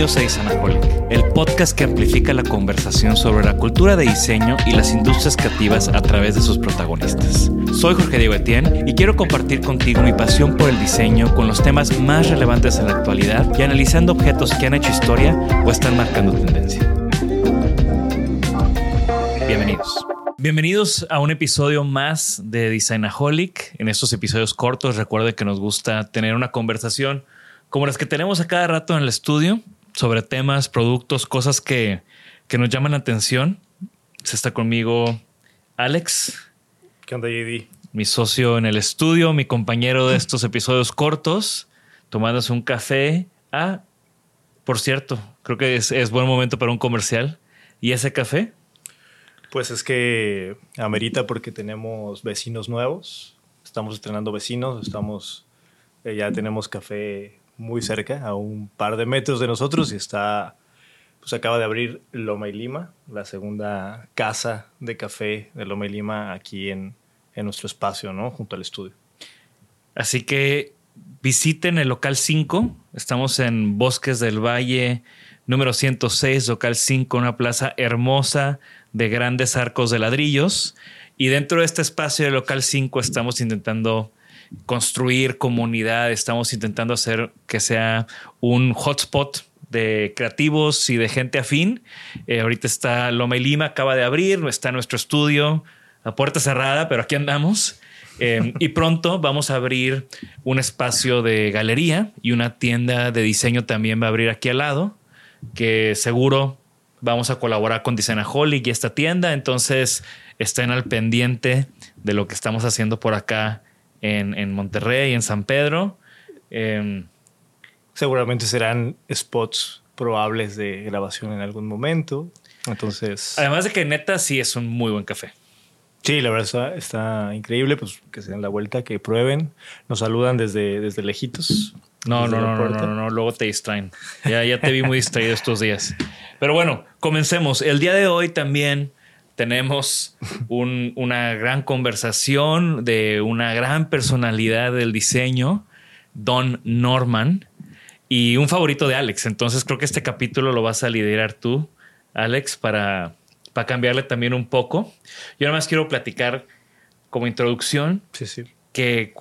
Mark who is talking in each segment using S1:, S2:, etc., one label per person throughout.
S1: Bienvenidos a Isanaholic, el podcast que amplifica la conversación sobre la cultura de diseño y las industrias creativas a través de sus protagonistas. Soy Jorge Diego Etienne y quiero compartir contigo mi pasión por el diseño con los temas más relevantes en la actualidad y analizando objetos que han hecho historia o están marcando tendencia. Bienvenidos. Bienvenidos a un episodio más de Designaholic. En estos episodios cortos, recuerden que nos gusta tener una conversación como las que tenemos a cada rato en el estudio sobre temas, productos, cosas que, que nos llaman la atención. Se está conmigo Alex.
S2: ¿Qué onda, JD?
S1: Mi socio en el estudio, mi compañero de estos episodios cortos, tomándose un café. Ah, por cierto, creo que es, es buen momento para un comercial. ¿Y ese café?
S2: Pues es que amerita porque tenemos vecinos nuevos. Estamos estrenando vecinos, estamos eh, ya tenemos café muy cerca, a un par de metros de nosotros y está, pues acaba de abrir Loma y Lima, la segunda casa de café de Loma y Lima aquí en, en nuestro espacio, ¿no? Junto al estudio.
S1: Así que visiten el local 5. Estamos en Bosques del Valle, número 106, local 5, una plaza hermosa de grandes arcos de ladrillos. Y dentro de este espacio de local 5 estamos intentando construir comunidad, estamos intentando hacer que sea un hotspot de creativos y de gente afín. Eh, ahorita está Loma y Lima, acaba de abrir, está nuestro estudio a puerta cerrada, pero aquí andamos. Eh, y pronto vamos a abrir un espacio de galería y una tienda de diseño también va a abrir aquí al lado, que seguro vamos a colaborar con Designaholic y esta tienda. Entonces estén al pendiente de lo que estamos haciendo por acá en, en Monterrey, en San Pedro. Eh,
S2: Seguramente serán spots probables de grabación en algún momento. Entonces.
S1: además de que neta sí es un muy buen café.
S2: Sí, la verdad está, está increíble. Pues que se den la vuelta, que prueben. Nos saludan desde, desde lejitos.
S1: No,
S2: desde
S1: no, no, no, no, no, luego te distraen. Ya, ya te vi muy distraído estos días. Pero bueno, comencemos. El día de hoy también tenemos un- una gran conversación de una gran personalidad del diseño, Don Norman, y un favorito de Alex. Entonces creo que este capítulo lo vas a liderar tú, Alex, para, para cambiarle también un poco. Yo nada más quiero platicar como introducción
S2: Sí, sí.
S1: que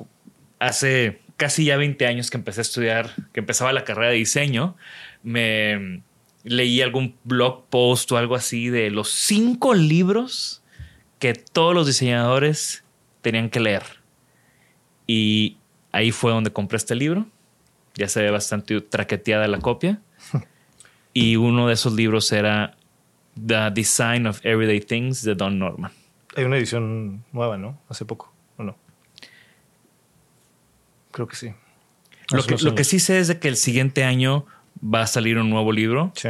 S1: hace casi ya 20 años que empecé a estudiar, que empezaba la carrera de diseño, me leí algún blog post o algo así de los cinco libros que todos los diseñadores tenían que leer. Y ahí fue donde compré este libro. Ya se ve bastante traqueteada la copia. Y uno de esos libros era The Design of Everyday Things de Don Norman.
S2: Hay una edición nueva, ¿no? Hace poco, ¿o no? Creo que sí.
S1: Lo que, lo sí sé es de que el siguiente año va a salir un nuevo libro.
S2: Sí.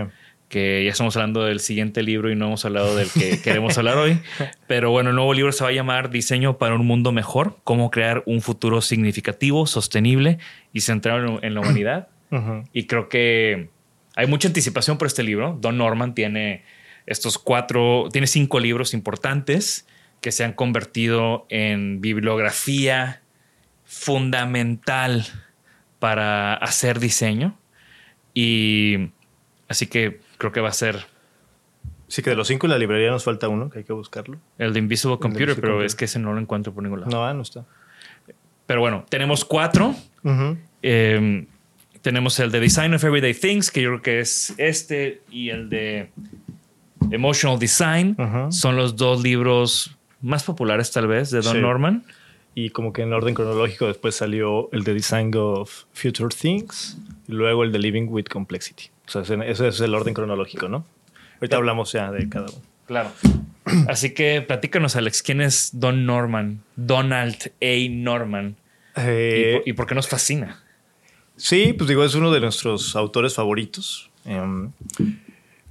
S1: que ya estamos hablando del siguiente libro y no hemos hablado del que queremos hablar hoy. Pero bueno, el nuevo libro se va a llamar Diseño para un mundo mejor, cómo crear un futuro significativo, sostenible y centrado en- la humanidad. Y creo que hay mucha anticipación por este libro. Don Norman tiene estos cuatro, tiene cinco libros importantes que se han convertido en bibliografía fundamental para hacer diseño. Y así que creo que va a ser
S2: Sí, que de los cinco en la librería nos falta uno, que hay que buscarlo.
S1: el de Invisible Computer,
S2: Invisible
S1: pero
S2: Computer.
S1: es que ese no lo encuentro por ningún lado.
S2: No, ah, no está.
S1: Pero bueno, tenemos cuatro. Eh, tenemos el de Design of Everyday Things, que yo creo que es este, y el de Emotional Design. Son los dos libros más populares, tal vez, de Don
S2: Sí.
S1: Norman.
S2: Y como que en orden cronológico después salió el de Design of Future Things y luego el de Living with Complexity. O sea, ese, es el orden cronológico, ¿no? Ahorita hablamos ya de cada uno.
S1: Claro. Así que platícanos, Alex, ¿quién es Don Norman? Donald A. Norman. ¿Y,
S2: Eh,
S1: por, y por qué nos fascina?
S2: Sí, pues digo, es uno de nuestros autores favoritos. Em,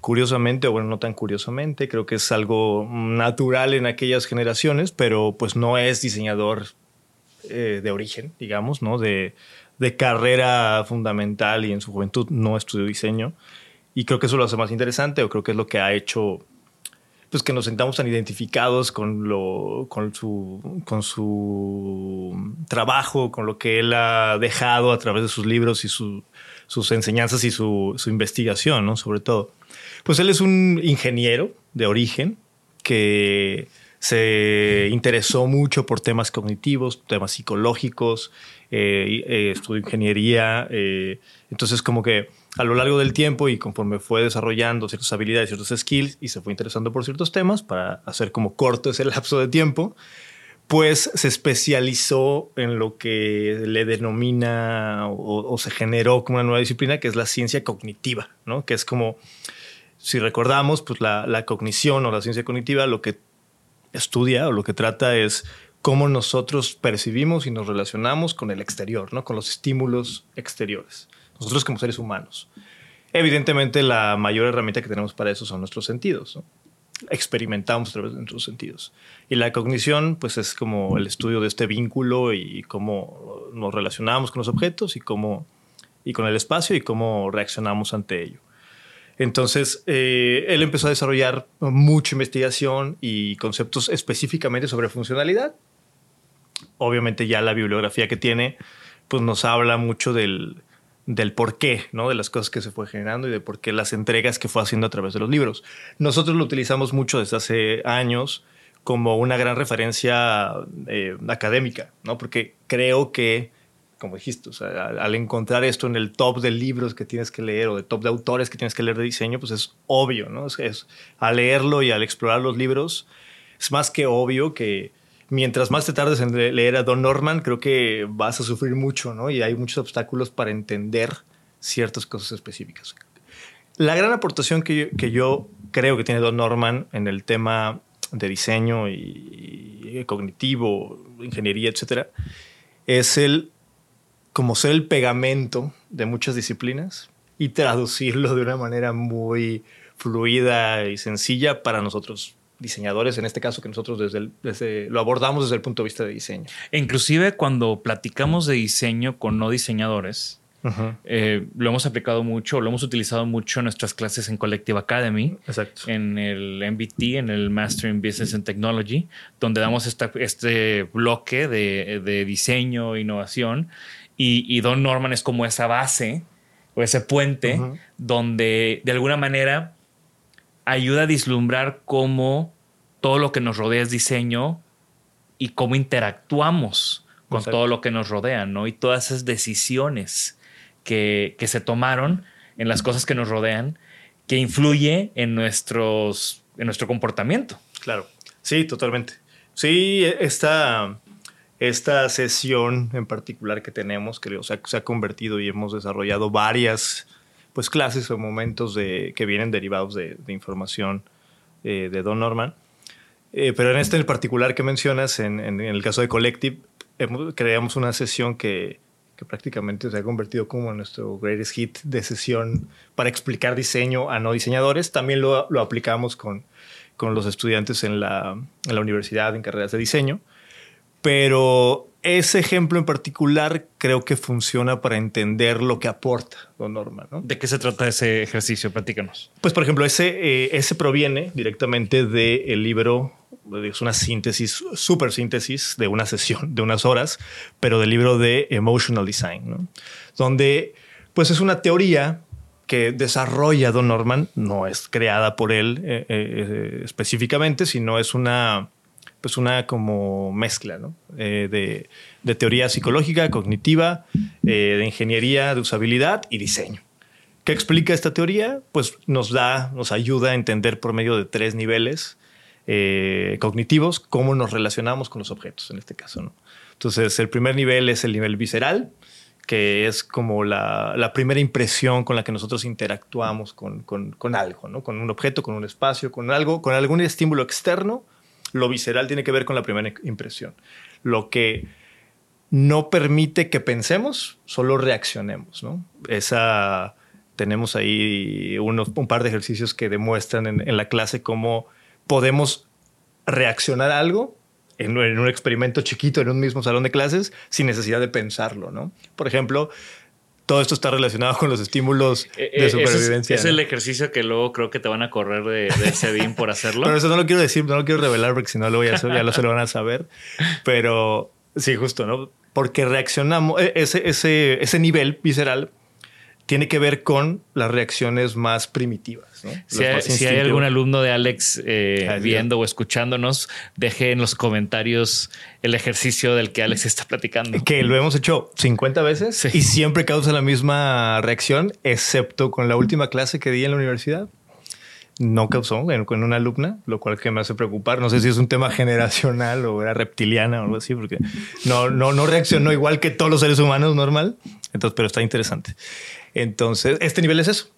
S2: curiosamente, o bueno, no tan curiosamente, creo que es algo natural en aquellas generaciones, pero pues no es diseñador eh, de origen, digamos, ¿no? De, de carrera fundamental y en su juventud no estudió diseño. Y creo que eso lo hace más interesante, o creo que es lo que ha hecho pues que nos sentamos tan identificados con lo con su con su trabajo con lo que él ha dejado a través de sus libros y su- sus enseñanzas y su, su investigación no sobre todo. Pues él es un ingeniero de origen que se interesó mucho por temas cognitivos temas psicológicos eh, eh, estudió ingeniería eh, entonces como que a lo largo del tiempo y conforme fue desarrollando ciertas habilidades, ciertos skills y se fue interesando por ciertos temas para hacer como corto ese lapso de tiempo, pues se especializó en lo que le denomina o, se generó como una nueva disciplina que es la ciencia cognitiva, ¿no? Que es como, si recordamos, pues la, la cognición o la ciencia cognitiva lo que estudia o lo que trata es cómo nosotros percibimos y nos relacionamos con el exterior, ¿no? Con los estímulos exteriores. Nosotros como seres humanos. Evidentemente la mayor herramienta que tenemos para eso son nuestros sentidos. ¿no? Experimentamos a través de nuestros sentidos. Y la cognición pues es como el estudio de este vínculo y cómo nos relacionamos con los objetos y, cómo, y con el espacio y cómo reaccionamos ante ello. Entonces, eh, él empezó a desarrollar mucha investigación y conceptos específicamente sobre funcionalidad. Obviamente ya la bibliografía que tiene pues nos habla mucho del, del porqué, ¿no? De las cosas que se fue generando y de por qué las entregas que fue haciendo a través de los libros. Nosotros lo utilizamos mucho desde hace años como una gran referencia eh, académica, ¿no? Porque creo que, como dijiste, o sea, al, encontrar esto en el top de libros que tienes que leer o de top de autores que tienes que leer de diseño, pues es obvio, ¿no? Es, es al leerlo y al explorar los libros, es más que obvio que mientras más te tardes en le- leer a Don Norman, creo que vas a sufrir mucho, ¿no? Y hay muchos obstáculos para entender ciertas cosas específicas. La gran aportación que yo, que yo creo que tiene Don Norman en el tema de diseño y, y cognitivo, ingeniería, etcétera, es el como ser el pegamento de muchas disciplinas y traducirlo de una manera muy fluida y sencilla para nosotros diseñadores, en este caso que nosotros desde, el- desde- lo abordamos desde el punto de vista de diseño.
S1: E inclusive cuando platicamos de diseño con no diseñadores, eh, lo hemos aplicado mucho, lo hemos utilizado mucho en nuestras clases en Collective Academy.
S2: Exacto.
S1: en el MBT, en el Master in Business and Technology, donde damos esta- este bloque de, de diseño e innovación. Y, y Don Norman es como esa base o ese puente
S2: Ujú.
S1: donde de alguna manera ayuda a vislumbrar cómo todo lo que nos rodea es diseño y cómo interactuamos con
S2: Exacto.
S1: todo lo que nos rodea, ¿no? Y todas esas decisiones que, que se tomaron en las cosas que nos rodean, que influye en, nuestros, en nuestro comportamiento.
S2: Claro, sí, totalmente. Sí, esta, esta sesión en particular que tenemos, creo, se ha, se ha convertido y hemos desarrollado varias pues, clases o momentos de, que vienen derivados de, de información eh, de Don Norman. Eh, pero en este en particular que mencionas, en, en- en el caso de Collective, hemos- creamos una sesión que, que prácticamente se ha convertido como nuestro greatest hit de sesión para explicar diseño a no diseñadores. También lo, lo aplicamos con, con los estudiantes en la, en la universidad, en carreras de diseño. Pero ese ejemplo en particular creo que funciona para entender lo que aporta Don Norman. ¿no?
S1: ¿De qué se trata ese ejercicio? Platícanos.
S2: Pues, por ejemplo, ese, eh, ese proviene directamente del libro, es una síntesis, súper síntesis de una sesión, de unas horas, pero del libro de Emotional Design, ¿no? donde pues es una teoría que desarrolla Don Norman, no es creada por él eh, eh, específicamente, sino es una pues una como mezcla ¿no? eh, de, de, teoría psicológica, cognitiva, eh, de ingeniería, de usabilidad y diseño. ¿Qué explica esta teoría? Pues nos da, nos ayuda a entender por medio de tres niveles eh, cognitivos cómo nos relacionamos con los objetos, en este caso. Entonces, el primer nivel es el nivel visceral, que es como la, la primera impresión con la que nosotros interactuamos con, con, con algo, ¿no? con un objeto, con un espacio, con algo, con algún estímulo externo lo visceral tiene que ver con la primera impresión. Lo que no permite que pensemos, solo reaccionemos. ¿no? Esa, tenemos ahí unos, un par de ejercicios que demuestran en, la clase cómo podemos reaccionar a algo en, en, un experimento chiquito en un mismo salón de clases sin necesidad de pensarlo. ¿no? Por ejemplo, todo esto está relacionado con los estímulos
S1: Eh,
S2: de supervivencia.
S1: Es, es, el ejercicio que luego creo que te van a correr de, de CEDIM por hacerlo.
S2: Pero eso no lo quiero decir, no lo quiero revelar porque si no luego ya, ya lo se lo van a saber. Pero sí, justo, ¿no? Porque reaccionamos, e, ese, ese, ese nivel visceral tiene que ver con las reacciones más primitivas. ¿no?
S1: Si, hay, si hay, algún alumno de Alex eh, viendo o escuchándonos, deje en los comentarios el ejercicio del que Alex está platicando.
S2: Que lo hemos hecho 50 veces sí. y siempre causa la misma reacción, excepto con la última clase que di en la universidad. No causó con una alumna, lo cual que me hace preocupar. No sé si es un tema generacional o era reptiliana o algo así, porque no, no, no reaccionó igual que todos los seres humanos normal. Entonces, pero está interesante. Entonces, este nivel es eso.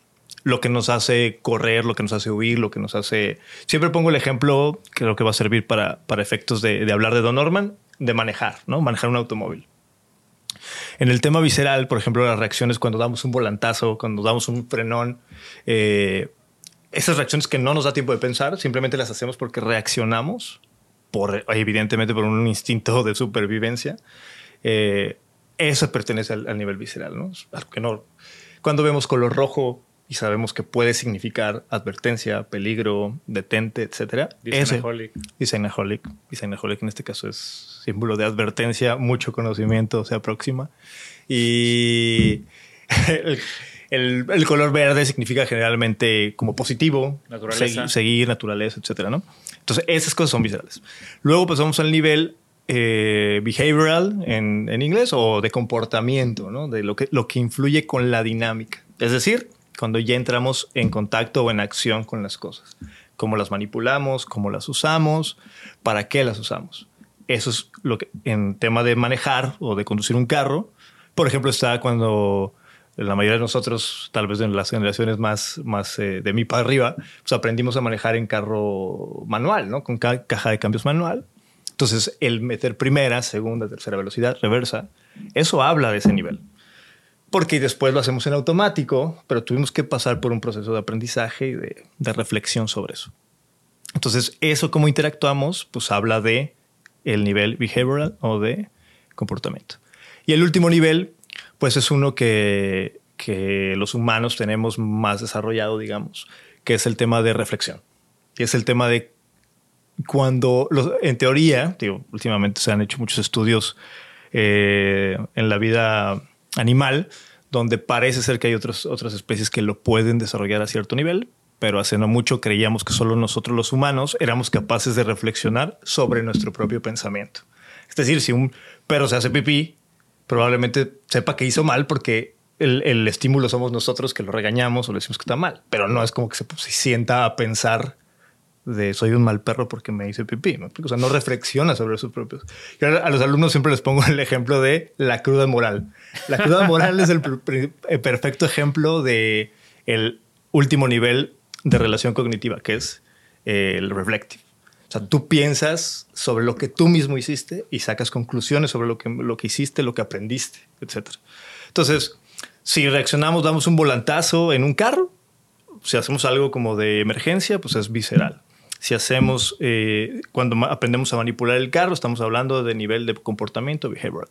S2: Lo que nos hace correr, lo que nos hace huir, lo que nos hace... Siempre pongo el ejemplo, creo que va a servir para, para efectos de, de, hablar de Don Norman, de manejar, ¿no? Manejar un automóvil. En el tema visceral, por ejemplo, las reacciones cuando damos un volantazo, cuando damos un frenón, eh, esas reacciones que no nos da tiempo de pensar, simplemente las hacemos porque reaccionamos, por, evidentemente por un instinto de supervivencia. Eh, eso pertenece al, al, nivel visceral, ¿no? Algo que no, cuando vemos color rojo y sabemos que puede significar advertencia, peligro, detente, etcétera.
S1: Designaholic.
S2: Designaholic. Designaholic en este caso es símbolo de advertencia, mucho conocimiento se aproxima. Y el, el, el, color verde significa generalmente como positivo,
S1: naturaleza.
S2: Seguir, seguir naturaleza, etcétera, ¿no? Entonces, esas cosas son viscerales. Luego pasamos al nivel eh, behavioral en, en, inglés o de comportamiento, ¿no? de lo que, lo que influye con la dinámica. Es decir, cuando ya entramos en contacto o en acción con las cosas. Cómo las manipulamos, cómo las usamos, para qué las usamos. Eso es lo que en tema de manejar o de conducir un carro, por ejemplo, está cuando la mayoría de nosotros, tal vez en las generaciones más, más eh, de mí para arriba, pues aprendimos a manejar en carro manual, ¿no? Con ca caja de cambios manual. Entonces, el meter primera, segunda, tercera velocidad, reversa, eso habla de ese nivel. Porque después lo hacemos en automático, pero tuvimos que pasar por un proceso de aprendizaje y de, reflexión sobre eso. Entonces, eso cómo interactuamos, pues habla de el nivel behavioral o de comportamiento. Y el último nivel, pues es uno que, que los humanos tenemos más desarrollado, digamos, que es el tema de reflexión. Y es el tema de cuando, en teoría, digo, últimamente se han hecho muchos estudios eh, en la vida animal, donde parece ser que hay otras especies que lo pueden desarrollar a cierto nivel, pero hace no mucho creíamos que solo nosotros los humanos éramos capaces de reflexionar sobre nuestro propio pensamiento. Es decir, si un perro se hace pipí, probablemente sepa que hizo mal porque el, el estímulo somos nosotros que lo regañamos o le decimos que está mal, pero no es como que se, se sienta a pensar de soy un mal perro porque me hice pipí. ¿no? O sea, no reflexiona sobre sus propios. Yo a los alumnos siempre les pongo el ejemplo de la cruda moral. La cruda moral es el, el perfecto ejemplo de el último nivel de relación cognitiva, que es el reflective. O sea, tú piensas sobre lo que tú mismo hiciste y sacas conclusiones sobre lo que, lo que hiciste, lo que aprendiste, etc. Entonces, si reaccionamos, damos un volantazo en un carro, si hacemos algo como de emergencia, pues es visceral. Si hacemos, eh, cuando aprendemos a manipular el carro, estamos hablando de nivel de comportamiento behavioral.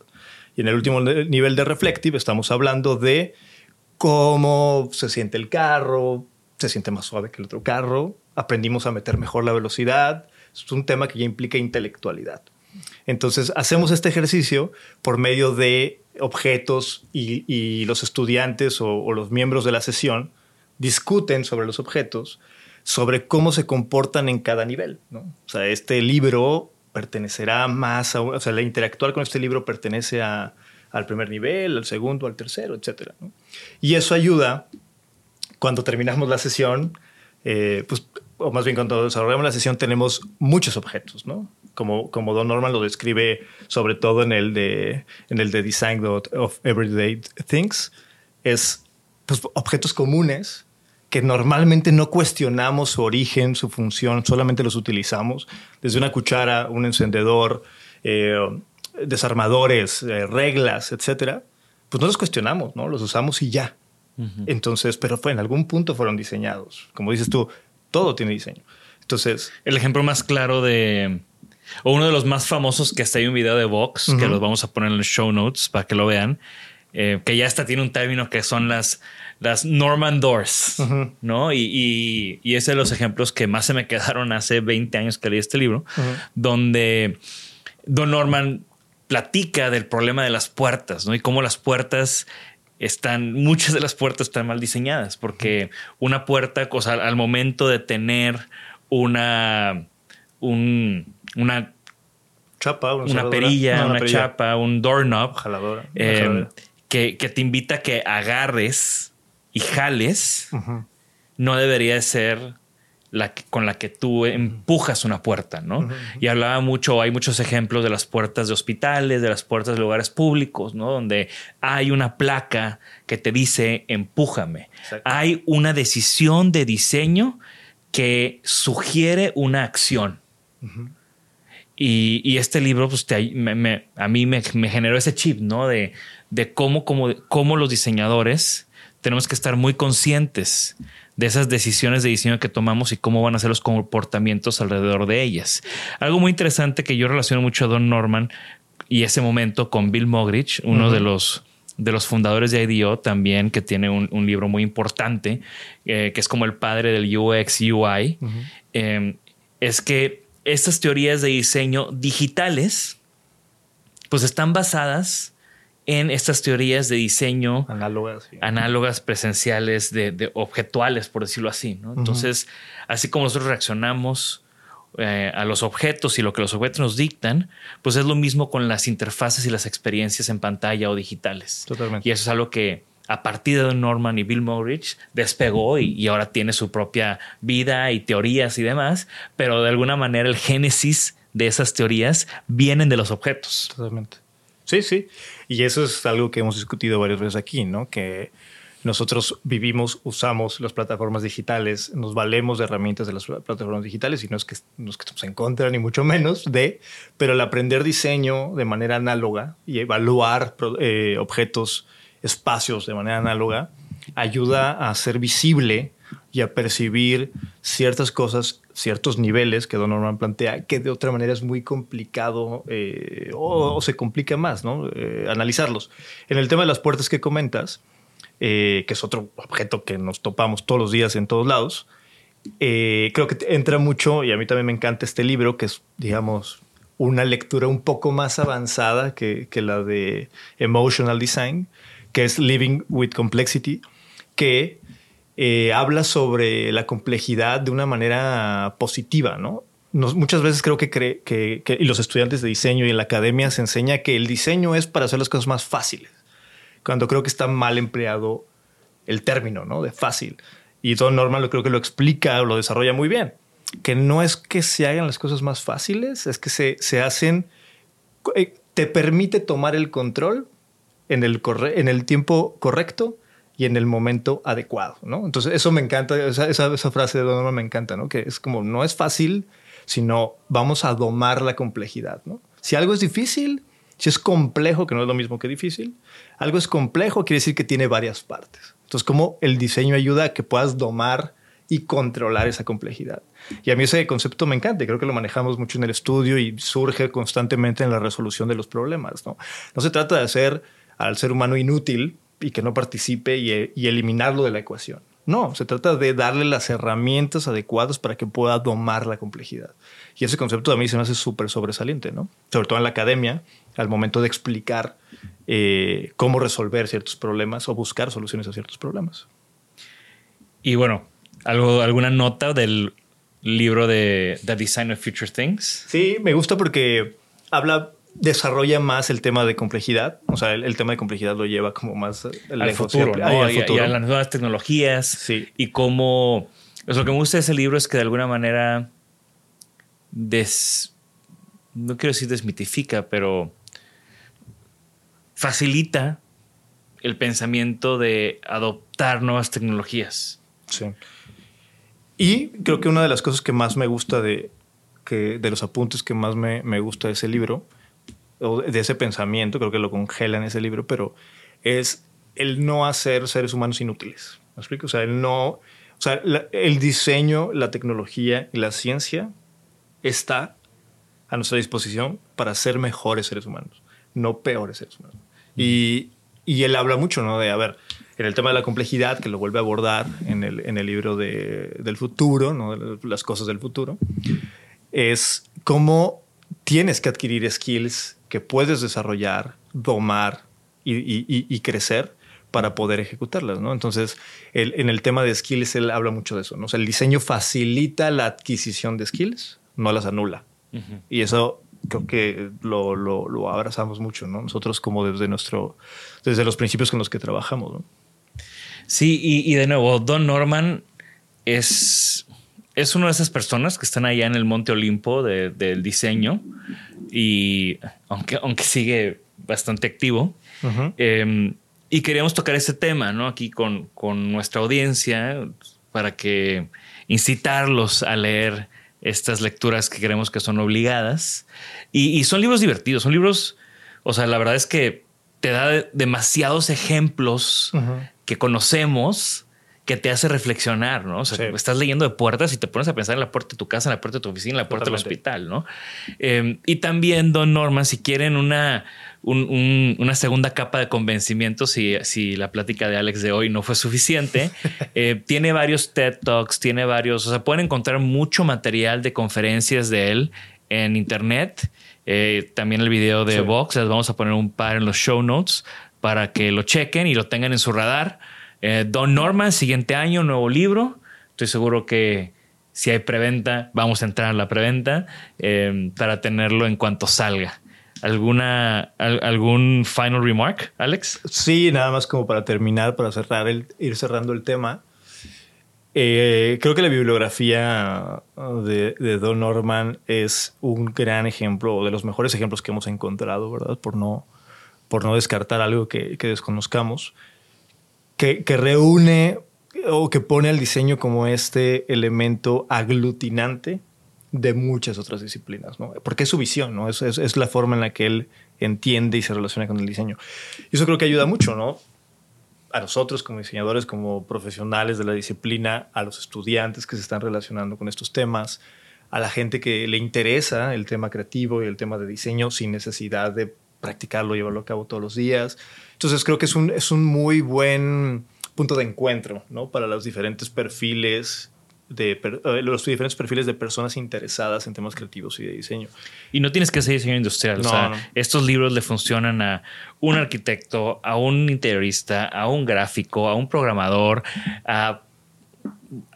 S2: Y en el último nivel de reflective estamos hablando de cómo se siente el carro, se siente más suave que el otro carro, aprendimos a meter mejor la velocidad, es un tema que ya implica intelectualidad. Entonces, hacemos este ejercicio por medio de objetos y, los estudiantes o, los miembros de la sesión discuten sobre los objetos, sobre cómo se comportan en cada nivel. O sea, este libro pertenecerá más a, o sea, la interactuar con este libro pertenece al primer nivel, al segundo, al tercero, etc. Y eso ayuda cuando terminamos la sesión, eh, pues o más bien cuando desarrollamos la sesión, tenemos muchos objetos, ¿no? Como, como Don Norman lo describe sobre todo en el de, en el de Design of Everyday Things, es pues, objetos comunes que normalmente no cuestionamos su origen, su función, solamente los utilizamos, desde una cuchara, un encendedor, eh, desarmadores, eh, reglas, etcétera, pues no los cuestionamos, ¿no? Los usamos y ya. Entonces, pero fue en algún punto fueron diseñados. Como dices tú, todo tiene diseño. Entonces.
S1: El ejemplo más claro de. O uno de los más famosos que hasta hay un video de Vox, que los vamos a poner en los show notes para que lo vean, eh, que ya hasta tiene un término que son las, las Norman Doors, ¿no? Y, y, es de los ejemplos que más se me quedaron hace 20 años que leí este libro, donde Don Norman platica del problema de las puertas, ¿no? Y cómo las puertas están, muchas de las puertas están mal diseñadas, porque una puerta, o sea, al momento de tener una, un, una
S2: chapa,
S1: una, perilla, una, chapa, un doorknob, eh, que, que, te invita a que agarres y jales, no debería de ser la con la que tú empujas una puerta, ¿no? Y hablaba mucho, hay muchos ejemplos de las puertas de hospitales, de las puertas de lugares públicos, ¿no? Donde hay una placa que te dice empújame. Hay una decisión de diseño que sugiere una acción. y, este libro, pues, a mí me, generó ese chip, ¿no? De, de cómo, cómo, cómo los diseñadores tenemos que estar muy conscientes de esas decisiones de diseño que tomamos y cómo van a ser los comportamientos alrededor de ellas. Algo muy interesante que yo relaciono mucho a Don Norman y ese momento con Bill Mogridge, uno de los de los fundadores de IDEO también, que tiene un, libro muy importante, eh, que es como el padre del UX UI, em, es que estas teorías de diseño digitales, pues están basadas en estas teorías de diseño
S2: análogas,
S1: análogas presenciales, de, objetuales, por decirlo así. Entonces, así como nosotros reaccionamos eh, a los objetos y lo que los objetos nos dictan, pues es lo mismo con las interfaces y las experiencias en pantalla o digitales.
S2: Totalmente.
S1: Y eso es algo que a partir de Norman y Bill Moritz despegó y, y, ahora tiene su propia vida y teorías y demás, pero de alguna manera el génesis de esas teorías vienen de los objetos.
S2: Totalmente. Sí, sí. Y eso es algo que hemos discutido varias veces aquí, ¿no? Que nosotros vivimos, usamos las plataformas digitales, nos valemos de herramientas de las plataformas digitales y no es que, no estamos en contra ni mucho menos de, pero el aprender diseño de manera análoga y evaluar eh, objetos, espacios de manera análoga, ayuda a ser visible y a percibir ciertas cosas, ciertos niveles que Don Norman plantea, que de otra manera es muy complicado eh, o, se complica más, ¿no? Eh, analizarlos. En el tema de las puertas que comentas, eh, que es otro objeto que nos topamos todos los días en todos lados, creo que entra mucho, y a mí también me encanta este libro, que es, digamos, una lectura un poco más avanzada que, que la de Emotional Design, que es Living with Complexity, que eh, habla sobre la complejidad de una manera positiva, ¿no? muchas veces creo que, cree, que, y los estudiantes de diseño y en la academia se enseña que el diseño es para hacer las cosas más fáciles, cuando creo que está mal empleado el término, ¿no? De fácil. Y Don Norman lo creo que lo explica o lo desarrolla muy bien, que no es que se hagan las cosas más fáciles, es que se, se hacen, eh, te permite tomar el control en el, en el tiempo correcto y en el momento adecuado, ¿no? Entonces, eso me encanta, esa, esa, frase de Don Norman me encanta, ¿no? Que es como, no es fácil, sino vamos a domar la complejidad. ¿no? Si algo es difícil, si es complejo, que no es lo mismo que difícil, algo es complejo quiere decir que tiene varias partes. Entonces, ¿cómo el diseño ayuda a que puedas domar y controlar esa complejidad? Y a mí ese concepto me encanta, creo que lo manejamos mucho en el estudio y surge constantemente en la resolución de los problemas. No, no se trata de hacer al ser humano inútil y que no participe y, y eliminarlo de la ecuación. No, se trata de darle las herramientas adecuadas para que pueda domar la complejidad. Y ese concepto a mí se me hace súper sobresaliente, ¿no? Sobre todo en la academia, al momento de explicar eh, cómo resolver ciertos problemas o buscar soluciones a ciertos problemas.
S1: Y bueno, ¿algo, ¿alguna nota del libro de The Design of Future Things?
S2: Sí, me gusta porque habla, desarrolla más el tema de complejidad. O sea, el, tema de complejidad lo lleva como más
S1: al futuro, ¿no? al futuro. Y, a las nuevas tecnologías.
S2: Sí.
S1: Y cómo... Pues lo que me gusta de ese libro es que de alguna manera des, no quiero decir desmitifica, pero facilita el pensamiento de adoptar nuevas tecnologías.
S2: Sí. Y creo que una de las cosas que más me gusta de, que, de los apuntes que más me, me gusta de ese libro, o de ese pensamiento, creo que lo congela en ese libro, pero es el no hacer seres humanos inútiles. ¿Me explico? O sea, el no. O sea, el diseño, la tecnología y la ciencia está a nuestra disposición para ser mejores seres humanos, no peores seres humanos. Y, y, él habla mucho, ¿no? De, a ver, en el tema de la complejidad, que lo vuelve a abordar en el, en el libro de, del futuro, ¿no? De las cosas del futuro, es cómo tienes que adquirir skills que puedes desarrollar, domar y, y, y crecer para poder ejecutarlas, ¿no? Entonces, en el tema de skills, él habla mucho de eso, ¿no? O sea, el diseño facilita la adquisición de skills, no las anula. Y eso creo que lo, lo, abrazamos mucho, ¿no? Nosotros como desde nuestro, desde los principios con los que trabajamos, ¿no?
S1: Sí, y, de nuevo, Don Norman es, es una de esas personas que están allá en el Monte Olimpo del diseño y aunque, aunque sigue bastante activo. Em, y queríamos tocar ese tema, ¿no? Aquí con, con nuestra audiencia para que incitarlos a leer estas lecturas que creemos que son obligadas. Y, son libros divertidos, son libros, o sea, la verdad es que te da demasiados ejemplos que conocemos que te hace reflexionar, ¿no? O sea, estás leyendo de puertas y te pones a pensar en la puerta de tu casa, en la puerta de tu oficina, en la puerta del hospital, ¿no? Em, y también, Don Norman, si quieren una, una segunda capa de convencimiento, si, si la plática de Alex de hoy no fue suficiente, eh, tiene varios TED Talks, tiene varios, o sea, pueden encontrar mucho material de conferencias de él en internet. Eh, también el video de Vox, les vamos a poner un par en los show notes para que lo chequen y lo tengan en su radar. Eh, Don Norman, siguiente año, nuevo libro. Estoy seguro que si hay preventa, vamos a entrar en la preventa eh, para tenerlo en cuanto salga. ¿Alguna, ¿Algún final remark, Alex?
S2: Sí, nada más como para terminar, para cerrar el, ir cerrando el tema. Eh, creo que la bibliografía de, de, Don Norman es un gran ejemplo, de los mejores ejemplos que hemos encontrado, ¿verdad? Por no, por no descartar algo que, que desconozcamos que, reúne o que pone al diseño como este elemento aglutinante de muchas otras disciplinas, ¿no? Porque es su visión, ¿no? Es, es, la forma en la que él entiende y se relaciona con el diseño. Y eso creo que ayuda mucho, ¿no? A nosotros como diseñadores, como profesionales de la disciplina, a los estudiantes que se están relacionando con estos temas, a la gente que le interesa el tema creativo y el tema de diseño sin necesidad de practicarlo, llevarlo a cabo todos los días. Entonces creo que es un, es un muy buen punto de encuentro ¿no? para los diferentes perfiles de eh, los diferentes perfiles de personas interesadas en temas creativos y de diseño.
S1: Y no tienes que ser diseño industrial. o sea, estos libros le funcionan a un arquitecto, a un interiorista, a un gráfico, a un programador, a,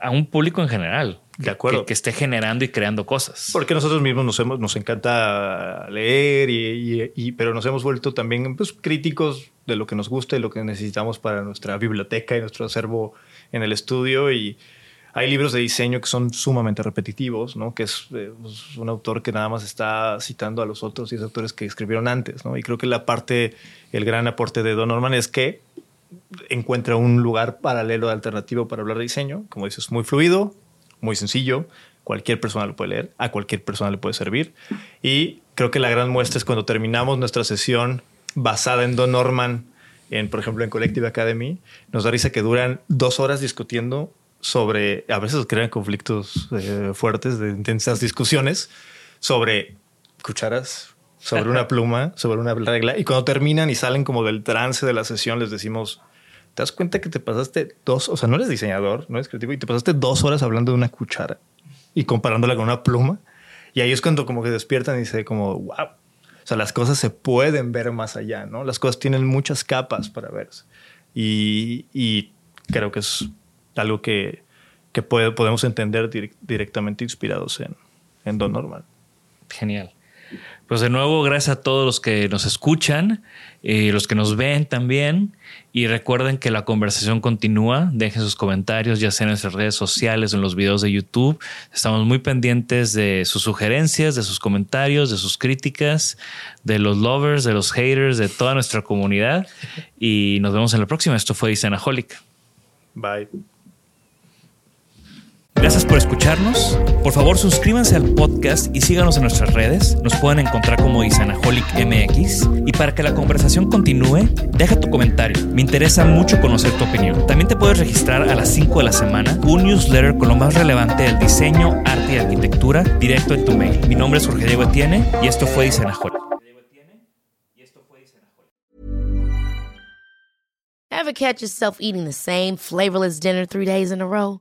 S1: a un público en general.
S2: De acuerdo.
S1: Que, esté generando y creando cosas.
S2: Porque nosotros mismos nos, hemos, nos encanta leer, y, pero nos hemos vuelto también pues, críticos de lo que nos gusta y lo que necesitamos para nuestra biblioteca y nuestro acervo en el estudio. Y hay libros de diseño que son sumamente repetitivos, ¿no? que es eh, pues, un autor que nada más está citando a los otros 10 autores que escribieron antes. ¿no? Y creo que la parte, el gran aporte de Don Norman es que encuentra un lugar paralelo alternativo para hablar de diseño, como dices, muy fluido, muy sencillo, cualquier persona lo puede leer, a cualquier persona le puede servir. Y creo que la gran muestra es cuando terminamos nuestra sesión basada en Don Norman, en, por ejemplo, en Collective Academy, nos da risa que duran dos horas discutiendo sobre, a veces crean conflictos eh, fuertes, de intensas discusiones sobre cucharas, sobre una pluma, sobre una regla. Y cuando terminan y salen como del trance de la sesión, les decimos, ¿te das cuenta que te pasaste dos, o sea, no eres diseñador, no eres creativo, y te pasaste dos horas hablando de una cuchara y comparándola con una pluma? Y ahí es cuando como que despiertan y dice como, wow, o sea, las cosas se pueden ver más allá, ¿no? Las cosas tienen muchas capas para verse. Y, creo que es algo que, que puede, podemos entender directamente inspirados en, en Don Normal.
S1: Genial. Pues de nuevo, gracias a todos los que nos escuchan, y los que nos ven también. Y recuerden que la conversación continúa. Dejen sus comentarios, ya sea en nuestras redes sociales en los videos de YouTube. Estamos muy pendientes de sus sugerencias, de sus comentarios, de sus críticas, de los lovers, de los haters, de toda nuestra comunidad. Y nos vemos en la próxima. Esto fue Isanaholic.
S2: Bye.
S1: Gracias por escucharnos. Por favor, suscríbanse al podcast y síganos en nuestras redes. Nos pueden encontrar como Isanaholic MX. Y para que la conversación continúe, deja tu comentario. Me interesa mucho conocer tu opinión. También te puedes registrar a las 5 de la semana un newsletter con lo más relevante del diseño, arte y arquitectura directo en tu mail. Mi nombre es Jorge Diego Etienne y esto fue Isanaholic.
S3: Ever catch yourself eating the same flavorless dinner three days in a row?